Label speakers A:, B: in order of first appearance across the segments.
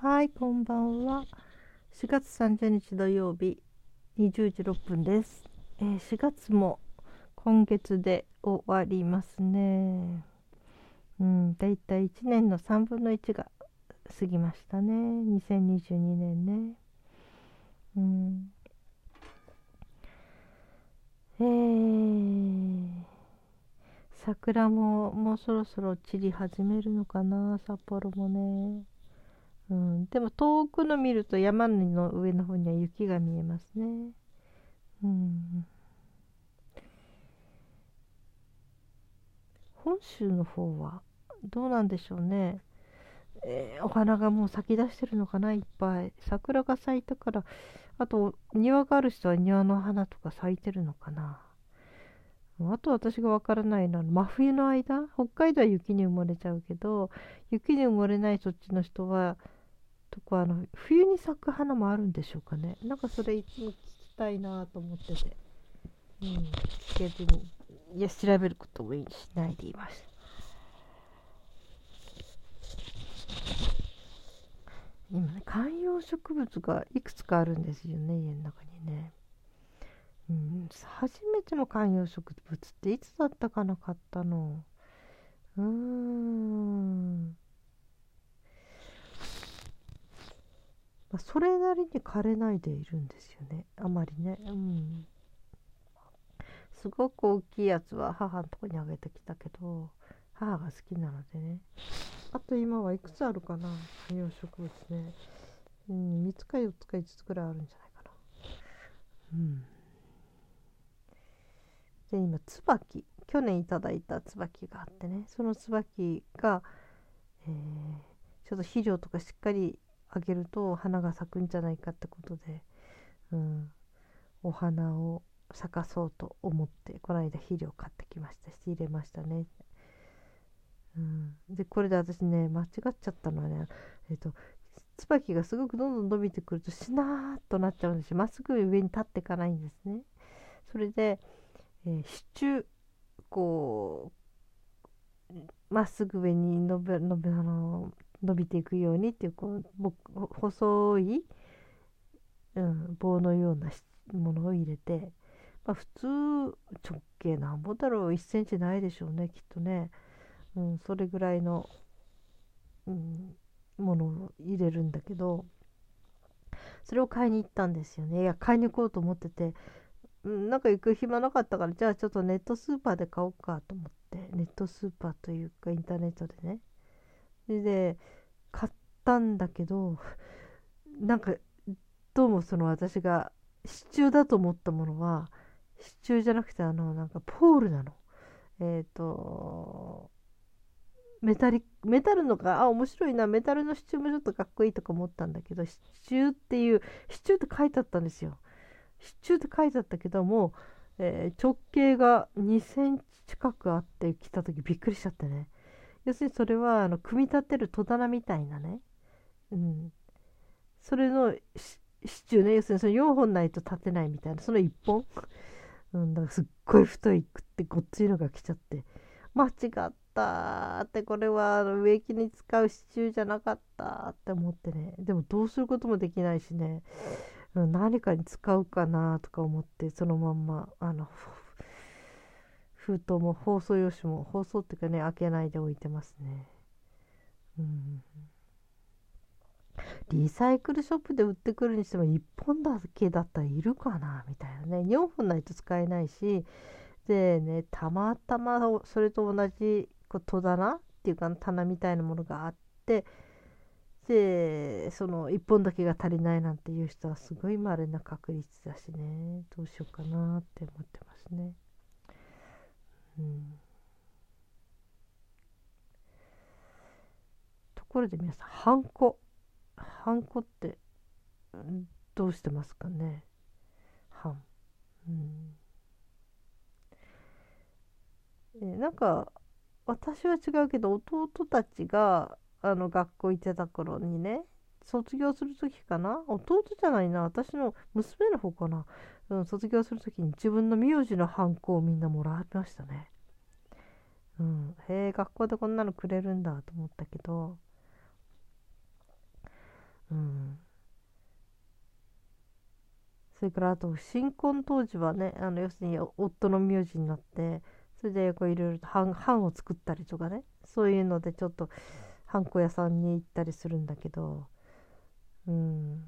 A: はい、こんばんは。4月30日土曜日20時6分です。えー、4月も今月で終わりますね。うん、だいたい1年の3分の1が過ぎましたね。2022年ね。うん。えー、桜ももうそろそろ散り始めるのかな、札幌もね。うん、でも遠くの見ると山の上の方には雪が見えますね。うん、本州の方はどうなんでしょうね。えー、お花がもう咲き出してるのかないっぱい。桜が咲いたから、あと庭がある人は庭の花とか咲いてるのかな。あと私がわからないのは真冬の間？北海道は雪に埋もれちゃうけど雪に埋もれないそっちの人はとかあの冬に咲く花もあるんでしょうかね。なんかそれいつも聞きたいなと思ってて。うん。聞けずにいや調べることもしないでいました今ね観葉植物がいくつかあるんですよね家の中にね。うん。初めての観葉植物っていつだったかな買ったの。うーん。まあ、それなりに枯れないでいるんですよね。あまりね。うん。すごく大きいやつは母のとこにあげてきたけど母が好きなのでね。あと今はいくつあるかな。観葉植物ね。うん3つか4つか5つくらいあるんじゃないかな。うん。で今椿。去年いただいた椿があってね。その椿が、えー、ちょっと肥料とかしっかりあげると花が咲くんじゃないかってことで、うん、お花を咲かそうと思ってこの間肥料買ってきましたし入れましたね。うん、でこれで私ね間違っちゃったのはねえっ、ー、と椿がすごくどんどん伸びてくるとしなーっとなっちゃうんですまっすぐ上に立っていかないんですね。それで、えー、支柱こうまっすぐ上に伸び伸びあの伸びていくようにっていうこう細い、うん、棒のようなものを入れて、まあ、普通直径なんぼだろう1センチないでしょうねきっとね、うん、それぐらいの、うん、ものを入れるんだけどそれを買いに行ったんですよね。いや買いに行こうと思ってて、うん、なんか行く暇なかったからじゃあちょっとネットスーパーで買おうかと思ってネットスーパーというかインターネットでねで買ったんだけどなんかどうもその私が支柱だと思ったものは支柱じゃなくてあのなんかポールなの。えっ、ー、とメタリメタルのかあ面白いなメタルの支柱もちょっとかっこいいとか思ったんだけど支柱っていう支柱って書いてあったんですよ。支柱って書いてあったけども、えー、直径が2センチ近くあって来た時びっくりしちゃってね。要するにそれはあの組み立てる戸棚みたいなね、うん、それの支柱ね。要するにその4本ないと立てないみたいな。その1本、うん、だからすっごい太いくってごっついのが来ちゃって。間違ったってこれはあの植木に使う支柱じゃなかったって思ってね。でもどうすることもできないしね、何かに使うかなとか思ってそのまんまあの封筒も包装用紙も包装っていうかね開けないで置いてますね。うん。リサイクルショップで売ってくるにしても1本だけだったらいるかなみたいなね。4本ないと使えないしでねたまたまそれと同じ戸棚っていうか棚みたいなものがあってでその1本だけが足りないなんていう人はすごい稀な確率だしね。どうしようかなって思ってますね。ところで皆さんハンコ。ハンコってどうしてますかね？ハン、うん、えなんか私は違うけど弟たちがあの学校行ってた頃にね卒業する時かな？弟じゃないな私の娘の方かな、うん、卒業する時に自分の名字のハンコをみんなもらいましたね。うん、へえ学校でこんなのくれるんだと思ったけど、うん、それからあと新婚当時はねあの要するに夫の名字になってそれでこういろいろと版版を作ったりとかねそういうのでちょっとハンコ屋さんに行ったりするんだけど、うん、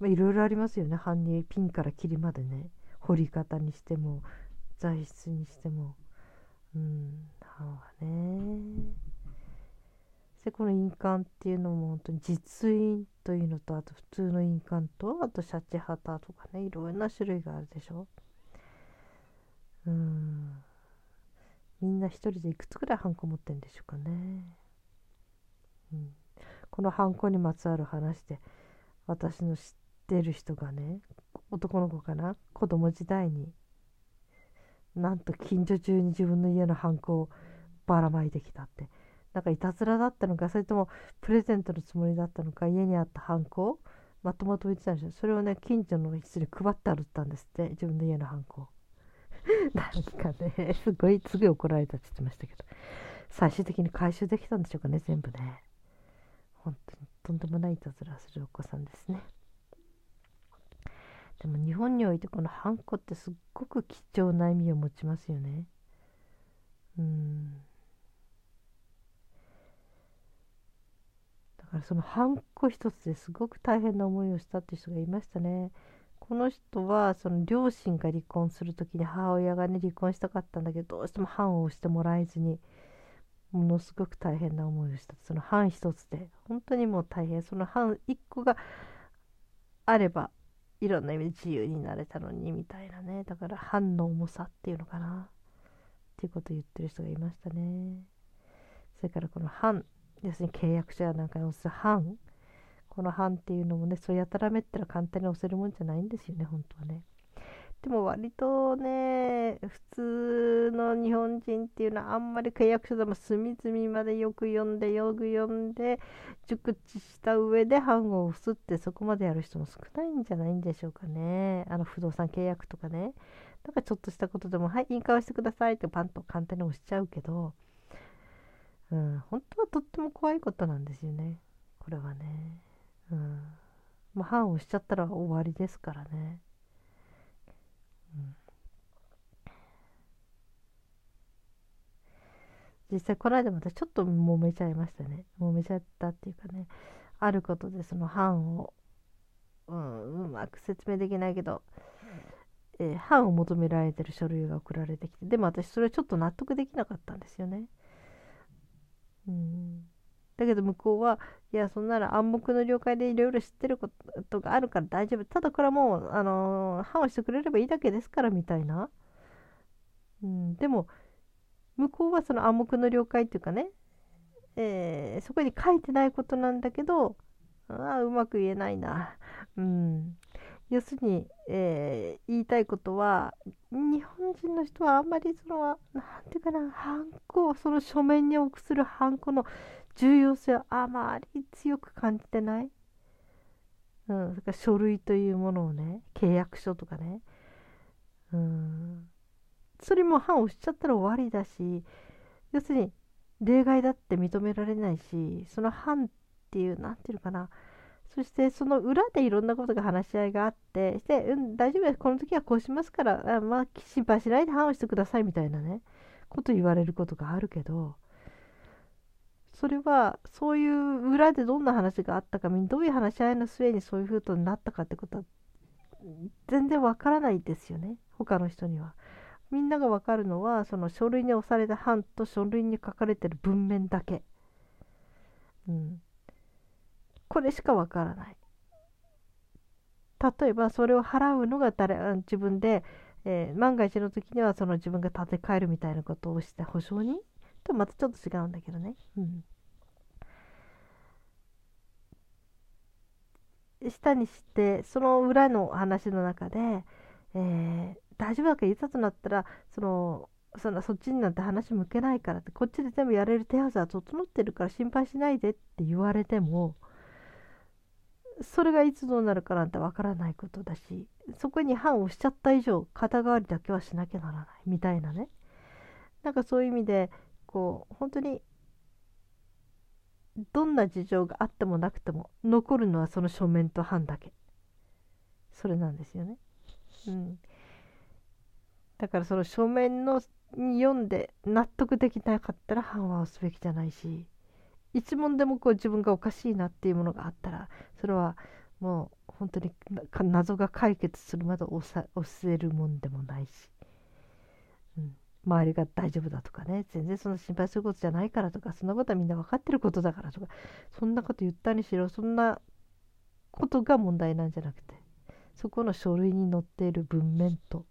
A: まあいろいろありますよね。版にピンから切りまでね。彫り方にしても材質にしても。うん。はねでこの印鑑っていうのも本当に実印というのとあと普通の印鑑とあとシャチハタとかねいろんな種類があるでしょ。うん。みんな一人でいくつぐらいハンコ持ってんでしょうかね、うん、このハンコにまつわる話で私の知ってる人がね男の子かな？子供時代に。なんと近所中に自分の家のハンコをばらまいてきたって。なんかいたずらだったのか？それともプレゼントのつもりだったのか？家にあったハンコをまとまと置いてたんですよ。それをね近所の人に配って歩ったんですって。自分の家のハンコ なんかねすごいすぐ怒られたって言ってましたけど。最終的に回収できたんでしょうかね？全部ね。本当にとんでもないいたずらするお子さんですね。でも日本においてこのハンコってすっごく貴重な意味を持ちますよね。うん。からそのハンコ一つですごく大変な思いをしたっていう人がいましたね。この人はその両親が離婚する時に母親がね離婚したかったんだけどどうしても藩を押してもらえずにものすごく大変な思いをした。その藩一つで本当にもう大変。その藩一個があればいろんな意味で自由になれたのにみたいなね。だから藩の重さっていうのかな。っていうことを言ってる人がいましたね。それからこの藩要するに契約書やなんかに押す反。この版っていうのもねそうやたらめったら簡単に押せるもんじゃないんですよね本当はね。でも割とね普通の日本人っていうのはあんまり契約書でも隅々までよく読んでよく読んで熟知した上で版を押すってそこまでやる人も少ないんじゃないんでしょうかね。あの不動産契約とかね。だかちょっとしたことでも「はい印鑑してください」ってパンと簡単に押しちゃうけど。うん、本当はとっても怖いことなんですよね。これはね。うん。もう判をしちゃったら終わりですからね、うん、実際この間またちょっと揉めちゃいましたね。揉めちゃったっていうかね。あることでその判を、うん、うまく説明できないけど、えー、判を求められてる書類が送られてきてでも私それはちょっと納得できなかったんですよね。うん、だけど向こうはいやそんなら暗黙の了解でいろいろ知ってることがあるから大丈夫。ただこれはもうあの判をしてくれればいいだけですからみたいな、うん、でも向こうはその暗黙の了解っていうかね、えー、そこに書いてないことなんだけどあうまく言えないな、うん、要するに、えー、言いたいことは日本人の人はあんまりその何て言うかなハンコその書面に送するハンコの重要性をあまり強く感じてない、うん、それから書類というものをね契約書とかね、うん、それも判をしちゃったら終わりだし要するに例外だって認められないしその判っていう何て言うのかな。そしてその裏でいろんなことが話し合いがあってして、うん、大丈夫です。この時はこうしますからあまあ心配しないで判をしてくださいみたいなねこと言われることがあるけどそれはそういう裏でどんな話があったかどういう話し合いの末にそういうふうになったかってことは全然わからないですよね。他の人には。みんながわかるのはその書類に押された版と書類に書かれてる文面だけ。うんこれしかわからない。例えばそれを払うのが誰自分で、えー、万が一の時にはその自分が立て替えるみたいなことをして保証人？とまたちょっと違うんだけどね。うん下にしてその裏の話の中で、えー、大丈夫だからいざとなったらそのそのそっちになんて話向けないからってこっちで全部やれる手はずは整ってるから心配しないでって言われてもそれがいつどうなるかなんてわからないことだしそこに判をしちゃった以上肩代わりだけはしなきゃならないみたいなね。なんかそういう意味でこう本当にどんな事情があってもなくても残るのはその書面と判だけ。それなんですよね。うん、だからその書面のに読んで納得できなかったら反話をすべきじゃないし一問でもこう自分がおかしいなっていうものがあったらそれはもう本当に謎が解決するまで押せるもんでもないし、うん、周りが大丈夫だとかね全然そんな心配することじゃないからとかそんなことはみんな分かってることだからとかそんなこと言ったにしろそんなことが問題なんじゃなくてそこの書類に載っている文面と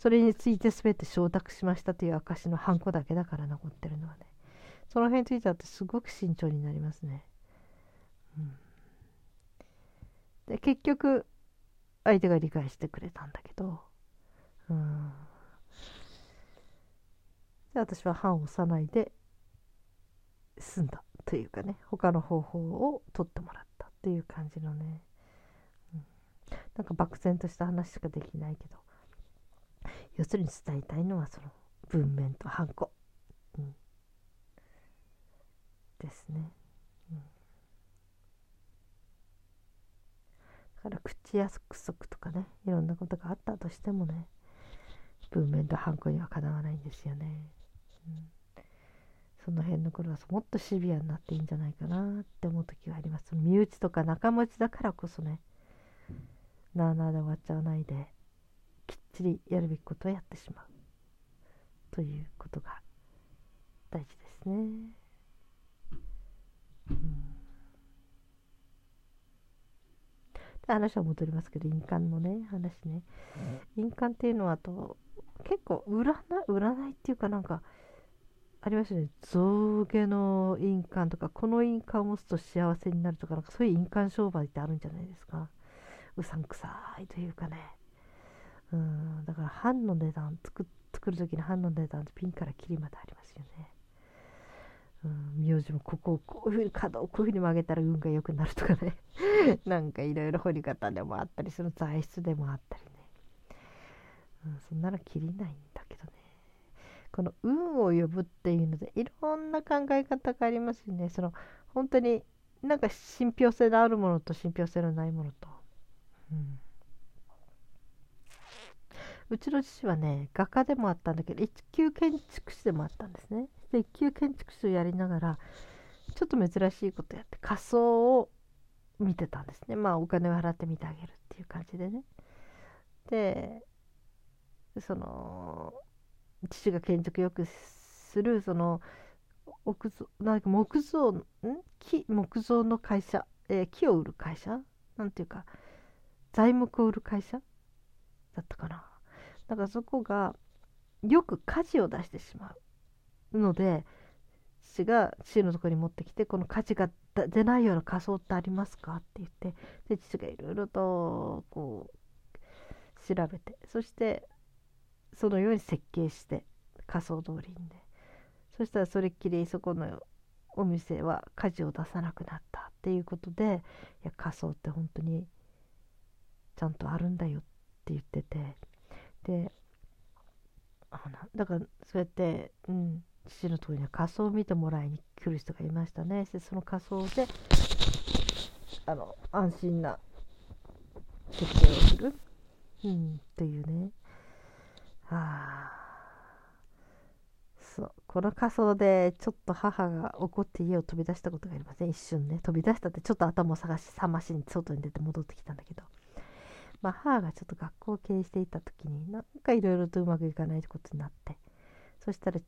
A: それについて全て承諾しましたという証のハンコだけだから残ってるのはね。その辺についてはすごく慎重になりますね。うん、で結局相手が理解してくれたんだけど、うん、で私は判を押さないで済んだというかね。他の方法を取ってもらったっていう感じのね、うん、なんか漠然とした話しかできないけど。要するに伝えたいのはその文面とハンコ、うん、ですね、うん、だから口約束とかねいろんなことがあったとしてもね文面とハンコにはかなわないんですよね、うん、その辺の頃はもっとシビアになっていいんじゃないかなって思う時があります。身内とか仲持ちだからこそねなあなあで終わっちゃわないで。ちりやるべきことをやってしまう。ということが大事ですね。うん、で話は戻りますけど印鑑のね話ね。印鑑っていうのはと結構占占いっていうかなんかありますよね。象牙の印鑑とかこの印鑑を持つと幸せになるとかなんかそういう印鑑商売ってあるんじゃないですか。うさんくさいというかね。うんだから版の値段作作る時の版の値段ってピンからキリまでありますよね。うん、名字もここをこういうふうに角をこういうふうに曲げたら運が良くなるとかね。なんかいろいろ掘り方でもあったりその材質でもあったりね、うん、そんなの切りないんだけどね。この運を呼ぶっていうのでいろんな考え方がありますよね。その本当になんか信憑性のあるものと信憑性のないものと、うん。うちの父はね画家でもあったんだけど一級建築士でもあったんですね。で一級建築士をやりながらちょっと珍しいことやって仮装を見てたんですね。まあお金を払って見てあげるっていう感じでね。でその父が建築よくするその木造なんか木造ん？木木造の会社、えー、木を売る会社？なんていうか材木を売る会社？だったかな。だからそこがよく火事を出してしまうので父が父のとこに持ってきてこの火事が出ないような仮装ってありますかって言ってで父がいろいろとこう調べてそしてそのように設計して仮装通りにね。そしたらそれっきりそこのお店は火事を出さなくなったっていうことでいや仮装って本当にちゃんとあるんだよって言ってて。であだからそうやって、うん、父のところには仮装を見てもらいに来る人がいましたね。でその仮装であの安心な設計をする、うん、というね。あ。そう。この仮装でちょっと母が怒って家を飛び出したことがありません。一瞬ね。飛び出したってちょっと頭を探し冷ましに外に出て戻ってきたんだけど。まあ、母がちょっと学校を経営していた時になんかいろいろとうまくいかないってことになってそしたら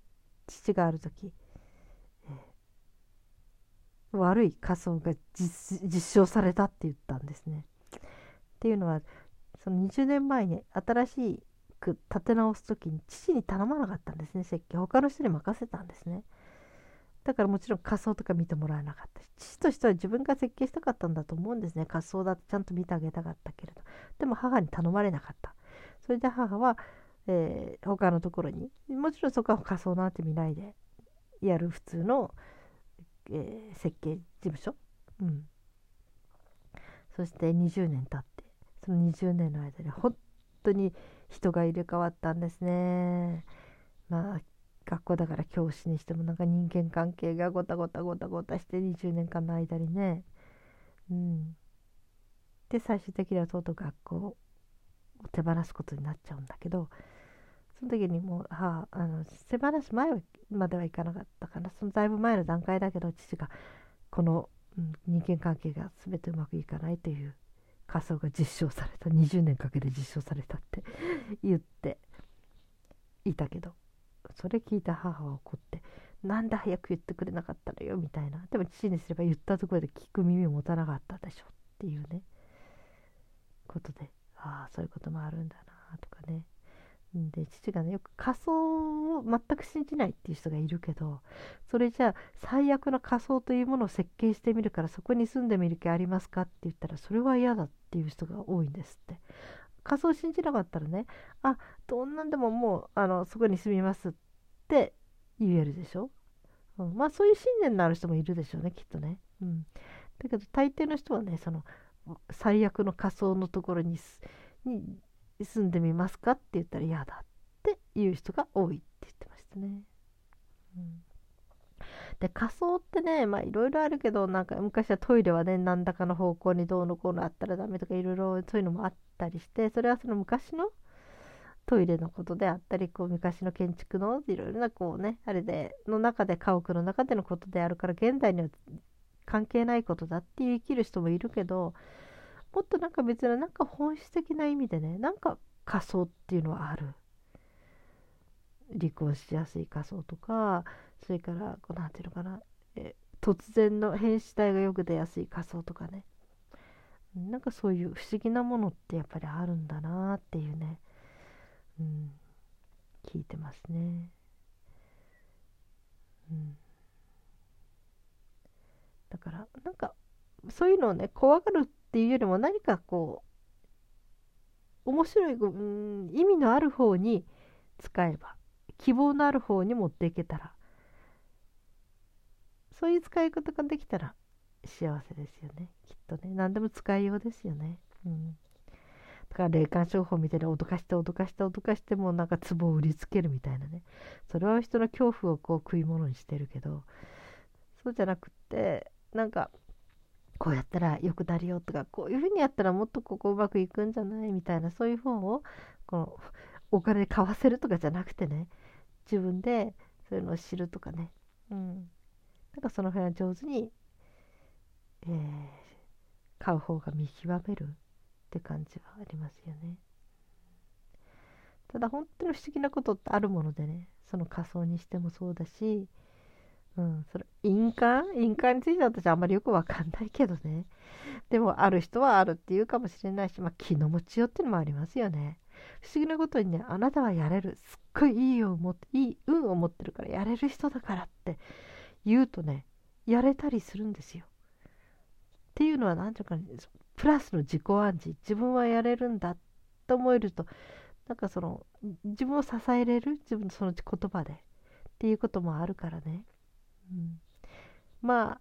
A: 父がある時、えー、悪い仮想が実証されたって言ったんですね。っていうのはその20年前に新しく建て直す時に父に頼まなかったんですね設計他の人に任せたんですね。だからもちろん仮想とか見てもらえなかったし父としては自分が設計したかったんだと思うんですね。仮想だとちゃんと見てあげたかったけれど。でも母に頼まれなかった。それで母は、えー、他のところにもちろんそこは仮想なんて見ないでやる普通の、えー、設計事務所、うん、そして20年経ってその20年の間に本当に人が入れ替わったんですね。まあ学校だから教師にしてもなんか人間関係がごたごたごたごたして20年間の間にね。うん。で最終的にはとうとう学校を手放すことになっちゃうんだけどその時にもう母あの手放す前まではいかなかったかな。そのだいぶ前の段階だけど父がこの、うん、人間関係が全てうまくいかないという仮想が実証された。20年かけて実証されたって言っていたけど。それ聞いた母は怒って「なんで早く言ってくれなかったのよ」みたいな。でも父にすれば言ったところで聞く耳を持たなかったでしょっていうね。ことでああそういうこともあるんだなとかね。で父がねよく仮想を全く信じないっていう人がいるけどそれじゃあ最悪の仮想というものを設計してみるからそこに住んでみる気ありますか？って言ったらそれは嫌だっていう人が多いんですって。仮想を信じなかったらねあどんなんでももうあのそこに住みますって言えるでしょ、うん、まあそういう信念のある人もいるでしょうねきっとね、うん、だけど大抵の人はねその最悪の仮想のところにに住んでみますかって言ったら嫌だっていう人が多いって言ってましたね。うん、で仮想ってねまあいろいろあるけどなんか昔はトイレはね何らかの方向にどうのこうのあったらダメとかいろいろそういうのもあったりしてそれはその昔のトイレのことであったりこう昔の建築のいろいろなこうねあれでの中で家屋の中でのことであるから現代には関係ないことだっていう生きる人もいるけどもっとなんか別のなんか本質的な意味でねなんか仮想っていうのはある。離婚しやすい仮想とかそれからこうなんていうのかなえ突然の変死体がよく出やすい仮想とかねなんかそういう不思議なものってやっぱりあるんだなっていうね、うん、聞いてますね。うん、だからなんかそういうのをね怖がるっていうよりも何かこう面白い、うん、意味のある方に使えば希望のある方に持っていけたらそういう使い方ができたら幸せですよね。きっとね。何でも使いようですよね。うん。だから霊感商法みたいな脅かして脅かして脅かしてもなんか壺を売りつけるみたいなね。それは人の恐怖をこう食い物にしてるけどそうじゃなくってなんかこうやったら良くなるよとかこういうふうにやったらもっとここうまくいくんじゃないみたいなそういう本をこのお金で買わせるとかじゃなくてね自分でそういうのを知るとかねうんなんかその辺は上手に、えー、買う方が見極めるって感じはありますよねただ本当に不思議なことってあるものでねその仮想にしてもそうだしうん、それ印鑑？印鑑については私あんまりよくわかんないけどね。でもある人はあるって言うかもしれないし、まあ気の持ちよっていうのもありますよね。不思議なことにね、あなたはやれる。すっごいいいを持って、いい運を持ってるからやれる人だからって言うとね、やれたりするんですよ。っていうのは何ていうか、プラスの自己暗示。自分はやれるんだと思えると、なんかその自分を支えれる自分のその言葉でっていうこともあるからね。うん、ま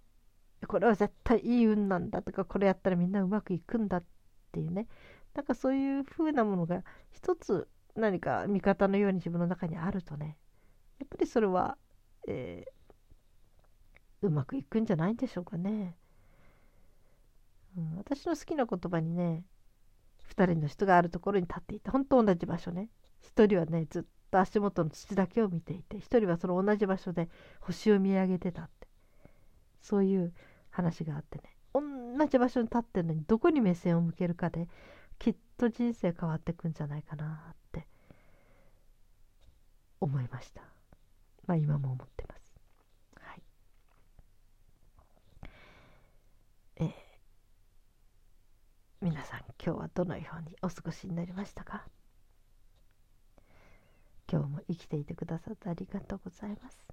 A: あこれは絶対いい運なんだとかこれやったらみんなうまくいくんだっていうねなんかそういう風なものが一つ何か味方のように自分の中にあるとねやっぱりそれは、えー、うまくいくんじゃないんでしょうかね。うん、私の好きな言葉にね2人の人があるところに立っていた本当同じ場所ね1人はねずっと足元の土だけを見ていて一人はその同じ場所で星を見上げてたってそういう話があってね同じ場所に立ってるのにどこに目線を向けるかでと人生変わってくんじゃないかなって思いましたまあ今も思ってますはいえー、皆さん今日はどのようにお過ごしになりましたか？今日も生きていてくださってありがとうございます。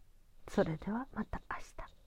A: それではまた明日。